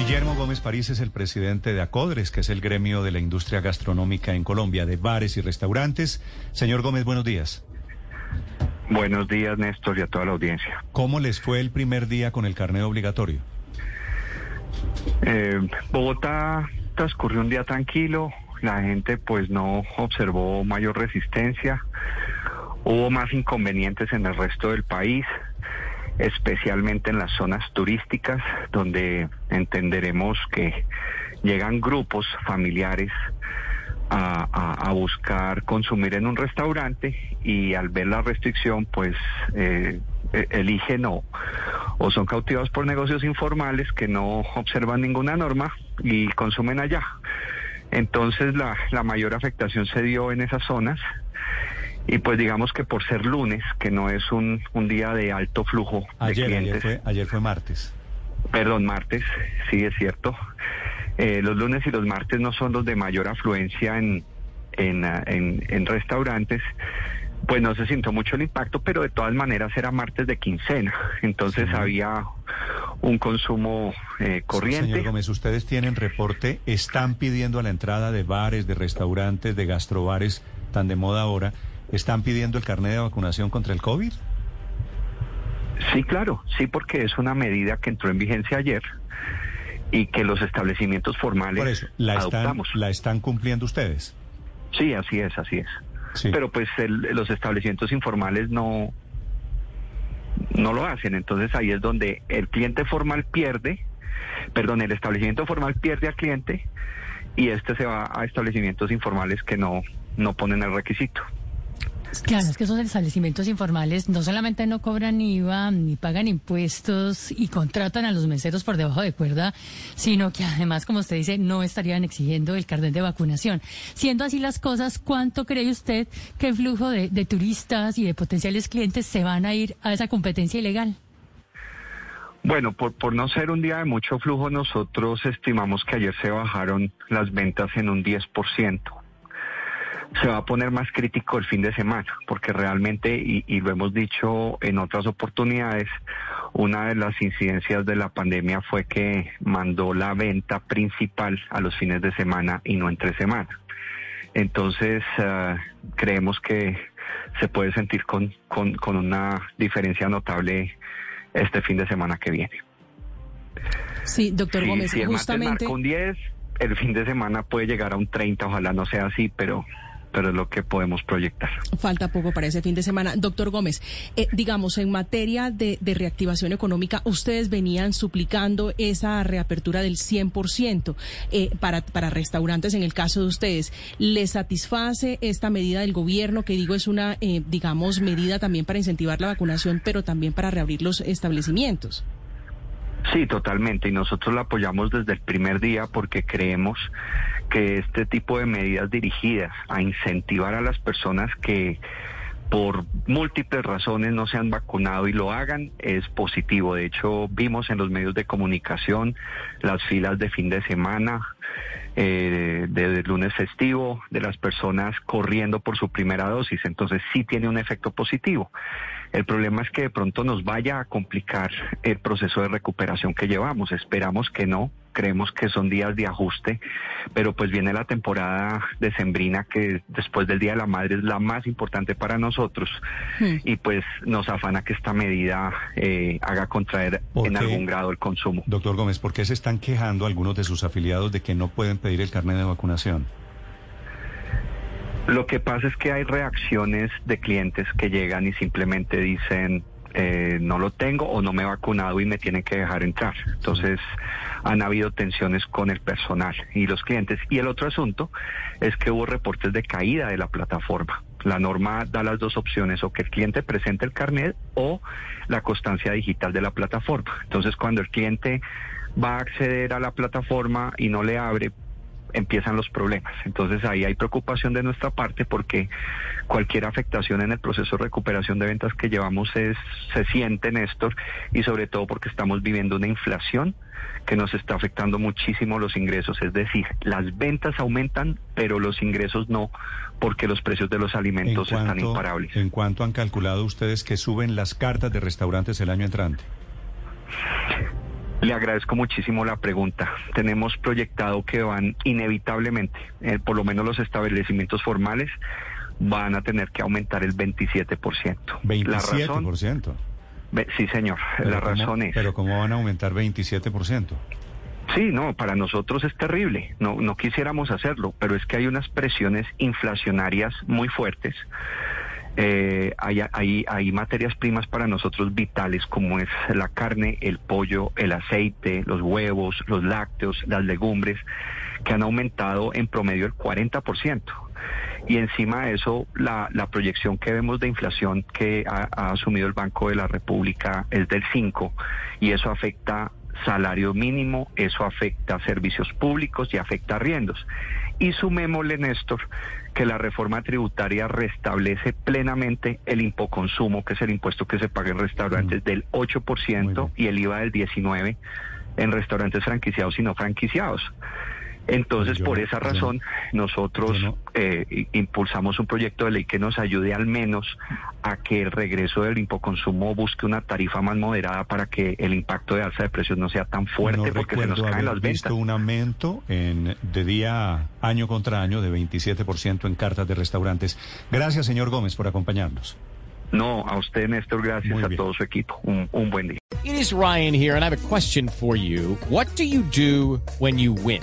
Guillermo Gómez París es el presidente de ACODRES, que es el gremio de la industria gastronómica en Colombia, de bares y restaurantes. Señor Gómez, buenos días. Buenos días, Néstor, y a toda la audiencia. ¿Cómo les fue el primer día con el carnet obligatorio? Eh, Bogotá transcurrió un día tranquilo, la gente pues no observó mayor resistencia, hubo más inconvenientes en el resto del país, especialmente en las zonas turísticas, donde entenderemos que llegan grupos familiares a, a- buscar consumir en un restaurante y al ver la restricción pues eh, e- eligen o, o son cautivados por negocios informales que no observan ninguna norma y consumen allá. Entonces la, la mayor afectación se dio en esas zonas y pues digamos que por ser lunes, que no es un, un día de alto flujo de Ayer, clientes, ayer fue, ayer fue martes. Perdón, martes, sí es cierto. Eh, los lunes y los martes no son los de mayor afluencia en, en, en- en restaurantes. Pues no se sintió mucho el impacto, pero de todas maneras era martes de quincena. Entonces Sí. había un consumo eh, corriente. Señor Gómez, ustedes tienen reporte, están pidiendo a la entrada de bares, de restaurantes, de gastrobares, tan de moda ahora, ¿están pidiendo el carnet de vacunación contra el COVID? Sí, claro, sí, porque es una medida que entró en vigencia ayer y que los establecimientos formales Por eso, ¿la están, adoptamos. ¿la están cumpliendo ustedes? Sí, así es, así es. Sí. Pero pues el- los establecimientos informales no, no lo hacen. Entonces ahí es donde el cliente formal pierde, perdón, el establecimiento formal pierde al cliente y este se va a establecimientos informales que no, no ponen el requisito. Claro, es que esos establecimientos informales no solamente no cobran IVA ni pagan impuestos y contratan a los meseros por debajo de cuerda, sino que además, como usted dice, no estarían exigiendo el carnet de vacunación. Siendo así las cosas, ¿cuánto cree usted que el flujo de, de turistas y de potenciales clientes se van a ir a esa competencia ilegal? Bueno, por, por no ser un día de mucho flujo, nosotros estimamos que ayer se bajaron las ventas en un 10%. Se va a poner más crítico el fin de semana, porque realmente, y, y lo hemos dicho en otras oportunidades, una de las incidencias de la pandemia fue que mandó la venta principal a los fines de semana y no entre semana. Entonces, ah, creemos que se puede sentir con, con, con una diferencia notable este fin de semana que viene. Sí, doctor Sí, Gómez, si el martes justamente. marca un 10, el fin de semana puede llegar a un 30, ojalá no sea así, pero, pero es lo que podemos proyectar. Falta poco para ese fin de semana. Doctor Gómez, eh, digamos, en materia de, reactivación económica, ustedes venían suplicando esa reapertura del 100% eh, para, para restaurantes en el caso de ustedes. ¿Les satisface esta medida del gobierno, que digo es una, eh, digamos, medida también para incentivar la vacunación, pero también para reabrir los establecimientos? Sí, totalmente. Y nosotros la apoyamos desde el primer día porque creemos que este tipo de medidas dirigidas a incentivar a las personas que por múltiples razones no se han vacunado y lo hagan es positivo. De hecho, vimos en los medios de comunicación las filas de fin de semana, eh, de, de lunes festivo, de las personas corriendo por su primera dosis. Entonces sí tiene un efecto positivo. El problema es que de pronto nos vaya a complicar el proceso de recuperación que llevamos. Esperamos que no, creemos que son días de ajuste, pero pues viene la temporada decembrina que después del Día de la Madre es la más importante para nosotros Hmm. y pues nos afana que esta medida eh, haga contraer ¿Por en qué? algún grado el consumo. Doctor Gómez, ¿por qué se están quejando algunos de sus afiliados de que no pueden pedir el carnet de vacunación? Lo que pasa es que hay reacciones de clientes que llegan y simplemente dicen eh, no lo tengo o no me he vacunado y me tienen que dejar entrar. Entonces han habido tensiones con el personal y los clientes. Y el otro asunto es que hubo reportes de caída de la plataforma. La norma da las dos opciones, o que el cliente presente el carnet o la constancia digital de la plataforma. Entonces, cuando el cliente va a acceder a la plataforma y no le abre, empiezan los problemas. Entonces ahí hay preocupación de nuestra parte porque cualquier afectación en el proceso de recuperación de ventas que llevamos es, se siente, Néstor, y sobre todo porque estamos viviendo una inflación que nos está afectando muchísimo los ingresos. Es decir, las ventas aumentan, pero los ingresos no, porque los precios de los alimentos están imparables. ¿En cuánto han calculado ustedes que suben las cartas de restaurantes el año entrante? Le agradezco muchísimo la pregunta. Tenemos proyectado que van inevitablemente, eh, por lo menos los establecimientos formales, van a tener que aumentar el 27%. 27%. La razón, sí, señor. la razón es... Pero ¿cómo van a aumentar 27%? Sí, no, para nosotros es terrible. No, no quisiéramos hacerlo, pero es que hay unas presiones inflacionarias muy fuertes eh, hay, hay, hay materias primas para nosotros vitales como es la carne, el pollo, el aceite, los huevos, los lácteos, las legumbres, que han aumentado en promedio el 40%. Y encima de eso, la, la proyección que vemos de inflación que ha, ha asumido el Banco de la República es del 5 y eso afecta salario mínimo, eso afecta servicios públicos y afecta arriendos. Y sumémosle, Néstor, que la reforma tributaria restablece plenamente el impoconsumo, que es el impuesto que se paga en restaurantes, mm. del 8% y el IVA del 19% en restaurantes franquiciados y no franquiciados. Entonces, por esa razón, nosotros eh, impulsamos un proyecto de ley que nos ayude al menos a que el regreso del impoconsumo busque una tarifa más moderada para que el impacto de alza de precios no sea tan fuerte porque se nos caen las ventas. visto un aumento en, de día año contra año de 27% en cartas de restaurantes. Gracias, señor Gómez, por acompañarnos. No, a usted, Néstor, gracias a todo su equipo. Un, un buen día. It is Ryan here, and I have a question for you. What do you do when you win?